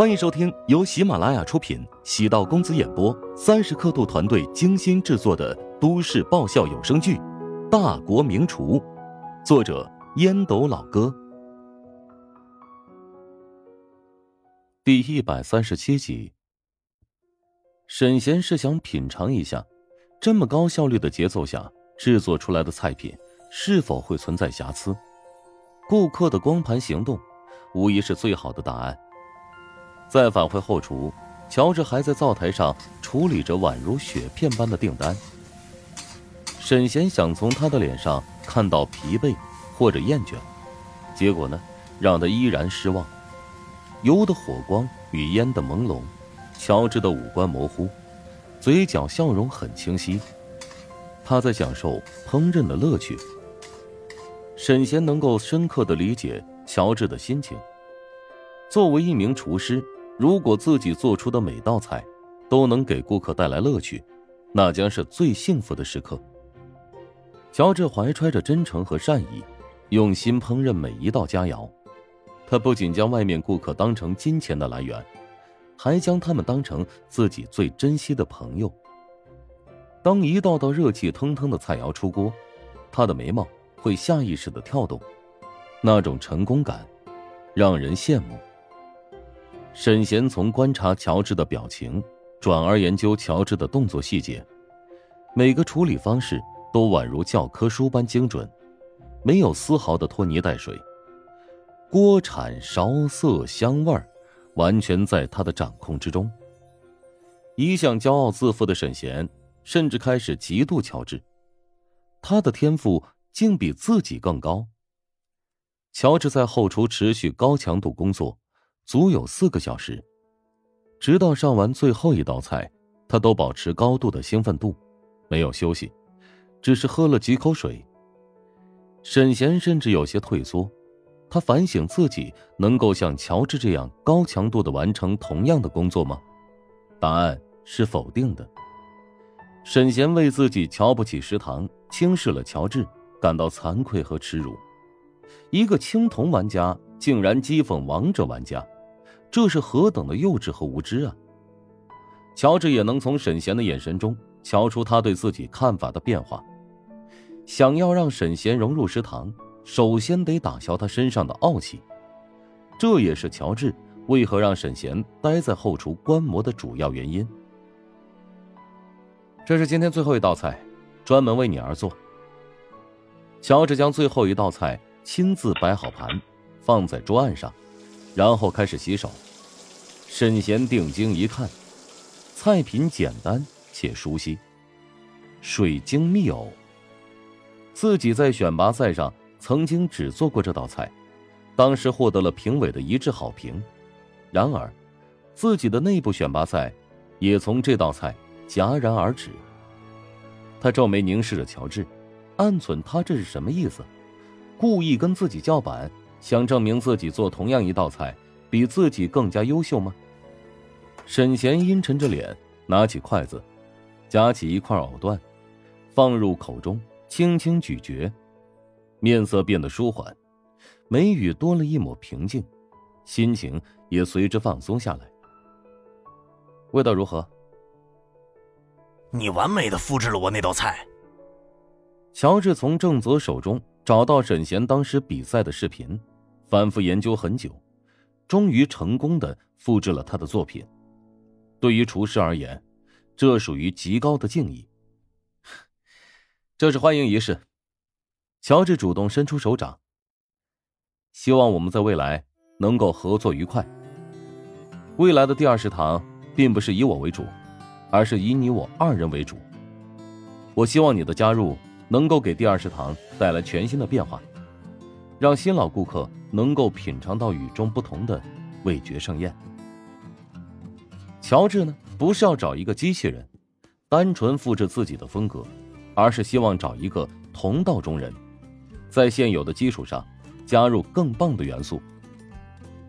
欢迎收听由喜马拉雅出品、喜道公子演播、三十刻度团队精心制作的都市爆笑有声剧《大国名厨》，作者烟斗老哥，第一百三十七集。沈贤是想品尝一下，这么高效率的节奏下制作出来的菜品是否会存在瑕疵。顾客的光盘行动，无疑是最好的答案。再返回后厨，乔治还在灶台上处理着宛如雪片般的订单。沈贤想从他的脸上看到疲惫或者厌倦，结果呢，让他依然失望。油的火光与烟的朦胧，乔治的五官模糊，嘴角笑容很清晰。他在享受烹饪的乐趣。沈贤能够深刻的理解乔治的心情。作为一名厨师。如果自己做出的每道菜都能给顾客带来乐趣，那将是最幸福的时刻。乔治怀揣着真诚和善意，用心烹饪每一道佳肴。他不仅将外面顾客当成金钱的来源，还将他们当成自己最珍惜的朋友。当一道道热气腾腾的菜肴出锅，他的眉毛会下意识的跳动，那种成功感，让人羡慕。沈贤从观察乔治的表情，转而研究乔治的动作细节，每个处理方式都宛如教科书般精准，没有丝毫的拖泥带水。锅铲、烧色、香味儿，完全在他的掌控之中。一向骄傲自负的沈贤，甚至开始嫉妒乔治，他的天赋竟比自己更高。乔治在后厨持续高强度工作。足有四个小时，直到上完最后一道菜，他都保持高度的兴奋度，没有休息，只是喝了几口水。沈贤甚至有些退缩，他反省自己能够像乔治这样高强度的完成同样的工作吗？答案是否定的。沈贤为自己瞧不起食堂、轻视了乔治感到惭愧和耻辱，一个青铜玩家竟然讥讽王者玩家。这是何等的幼稚和无知啊！乔治也能从沈贤的眼神中瞧出他对自己看法的变化。想要让沈贤融入食堂，首先得打消他身上的傲气。这也是乔治为何让沈贤待在后厨观摩的主要原因。这是今天最后一道菜，专门为你而做。乔治将最后一道菜亲自摆好盘，放在桌案上。然后开始洗手。沈贤定睛一看，菜品简单且熟悉，水晶蜜藕。自己在选拔赛上曾经只做过这道菜，当时获得了评委的一致好评。然而，自己的内部选拔赛也从这道菜戛然而止。他皱眉凝视着乔治，暗忖他这是什么意思？故意跟自己叫板？想证明自己做同样一道菜比自己更加优秀吗？沈贤阴沉着脸，拿起筷子，夹起一块藕段，放入口中，轻轻咀嚼，面色变得舒缓，眉宇多了一抹平静，心情也随之放松下来。味道如何？你完美的复制了我那道菜。乔治从郑泽手中找到沈贤当时比赛的视频。反复研究很久，终于成功的复制了他的作品。对于厨师而言，这属于极高的敬意。这是欢迎仪式。乔治主动伸出手掌，希望我们在未来能够合作愉快。未来的第二食堂并不是以我为主，而是以你我二人为主。我希望你的加入能够给第二食堂带来全新的变化。让新老顾客能够品尝到与众不同的味觉盛宴。乔治呢，不是要找一个机器人，单纯复制自己的风格，而是希望找一个同道中人，在现有的基础上加入更棒的元素。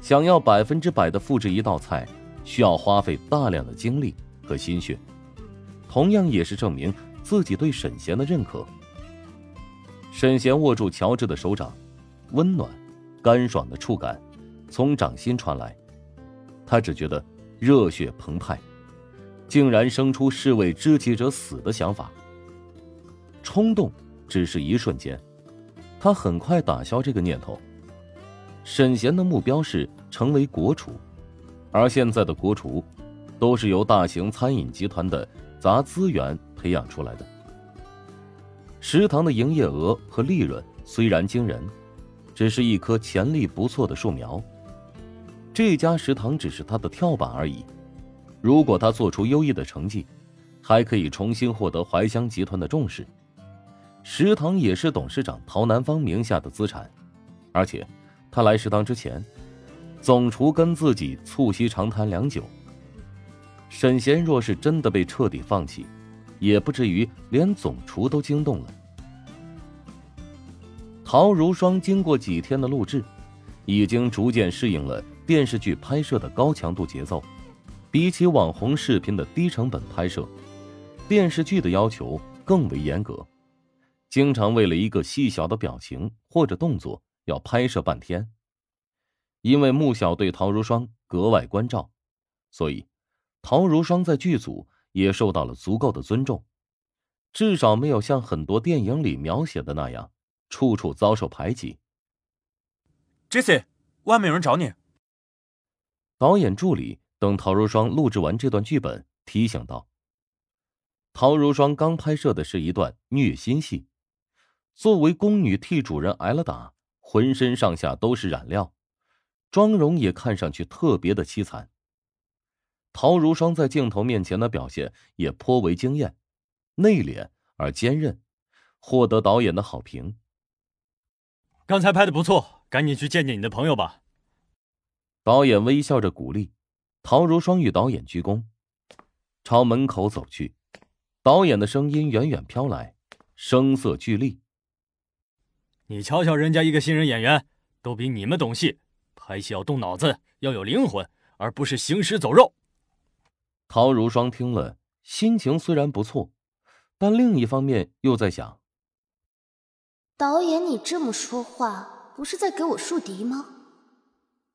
想要百分之百的复制一道菜，需要花费大量的精力和心血，同样也是证明自己对沈贤的认可。沈贤握住乔治的手掌。温暖、干爽的触感从掌心传来，他只觉得热血澎湃，竟然生出士为知己者死的想法。冲动只是一瞬间，他很快打消这个念头。沈贤的目标是成为国厨，而现在的国厨，都是由大型餐饮集团的砸资源培养出来的。食堂的营业额和利润虽然惊人，只是一棵潜力不错的树苗。这家食堂只是他的跳板而已。如果他做出优异的成绩，还可以重新获得怀香集团的重视。食堂也是董事长陶南方名下的资产，而且他来食堂之前，总厨跟自己促膝长谈良久。沈贤若是真的被彻底放弃。也不至于连总厨都惊动了。陶如霜经过几天的录制，已经逐渐适应了电视剧拍摄的高强度节奏。比起网红视频的低成本拍摄，电视剧的要求更为严格，经常为了一个细小的表情或者动作要拍摄半天。因为穆小对陶如霜格外关照，所以陶如霜在剧组。也受到了足够的尊重，至少没有像很多电影里描写的那样，处处遭受排挤。Jesse，外面有人找你。导演助理等陶如霜录制完这段剧本，提醒道：“陶如霜刚拍摄的是一段虐心戏，作为宫女替主人挨了打，浑身上下都是染料，妆容也看上去特别的凄惨。”陶如霜在镜头面前的表现也颇为惊艳，内敛而坚韧，获得导演的好评。刚才拍的不错，赶紧去见见你的朋友吧。导演微笑着鼓励，陶如霜与导演鞠躬，朝门口走去。导演的声音远远飘来，声色俱厉：“你瞧瞧人家一个新人演员，都比你们懂戏，拍戏要动脑子，要有灵魂，而不是行尸走肉。”陶如霜听了，心情虽然不错，但另一方面又在想：导演，你这么说话，不是在给我树敌吗？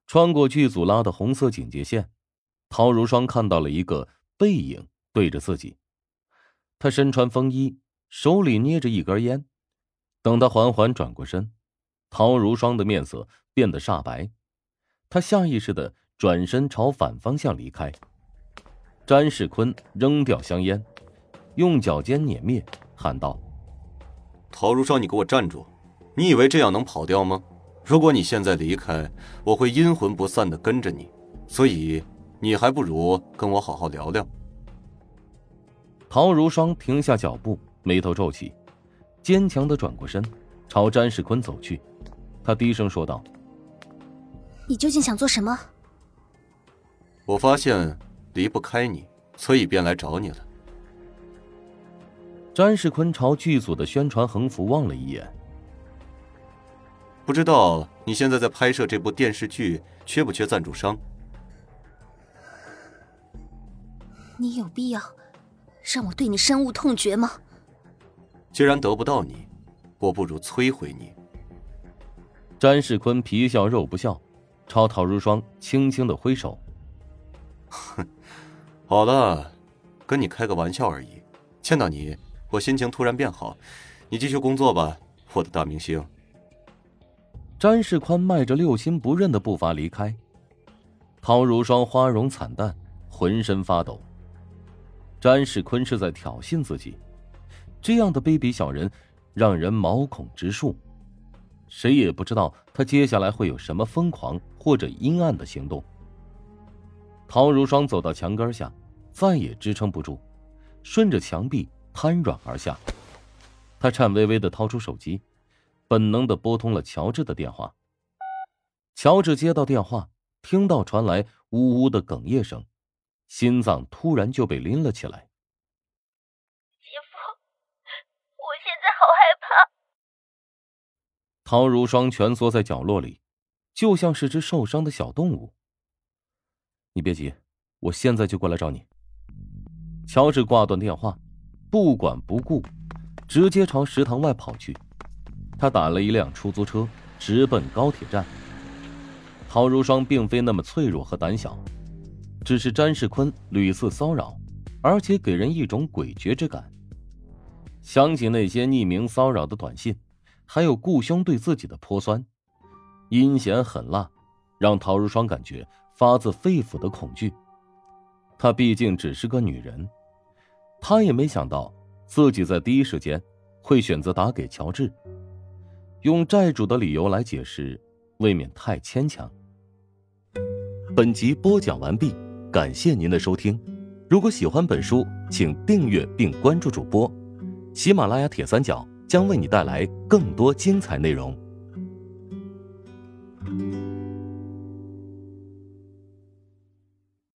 穿过剧组拉的红色警戒线，陶如霜看到了一个背影对着自己。他身穿风衣，手里捏着一根烟。等他缓缓转过身，陶如霜的面色变得煞白，他下意识的转身朝反方向离开。詹世坤扔掉香烟，用脚尖碾灭，喊道：“陶如霜，你给我站住！你以为这样能跑掉吗？如果你现在离开，我会阴魂不散的跟着你。所以，你还不如跟我好好聊聊。”陶如霜停下脚步，眉头皱起，坚强的转过身，朝詹世坤走去。他低声说道：“你究竟想做什么？”我发现。离不开你，所以便来找你了。詹世坤朝剧组的宣传横幅望了一眼，不知道你现在在拍摄这部电视剧，缺不缺赞助商？你有必要让我对你深恶痛绝吗？既然得不到你，我不如摧毁你。詹世坤皮笑肉不笑，朝陶如霜轻轻的挥手。哼。好了，跟你开个玩笑而已。见到你，我心情突然变好。你继续工作吧，我的大明星。詹世宽迈着六亲不认的步伐离开，陶如霜花容惨淡，浑身发抖。詹世坤是在挑衅自己，这样的卑鄙小人，让人毛孔直竖。谁也不知道他接下来会有什么疯狂或者阴暗的行动。陶如霜走到墙根下，再也支撑不住，顺着墙壁瘫软而下。他颤巍巍的掏出手机，本能的拨通了乔治的电话。乔治接到电话，听到传来呜呜的哽咽声，心脏突然就被拎了起来。姐夫，我现在好害怕。陶如霜蜷缩在角落里，就像是只受伤的小动物。你别急，我现在就过来找你。乔治挂断电话，不管不顾，直接朝食堂外跑去。他打了一辆出租车，直奔高铁站。陶如霜并非那么脆弱和胆小，只是詹世坤屡次骚扰，而且给人一种诡谲之感。想起那些匿名骚扰的短信，还有顾兄对自己的泼酸，阴险狠辣，让陶如霜感觉发自肺腑的恐惧。她毕竟只是个女人，他也没想到自己在第一时间会选择打给乔治，用债主的理由来解释，未免太牵强。本集播讲完毕，感谢您的收听。如果喜欢本书，请订阅并关注主播。喜马拉雅铁三角将为你带来更多精彩内容。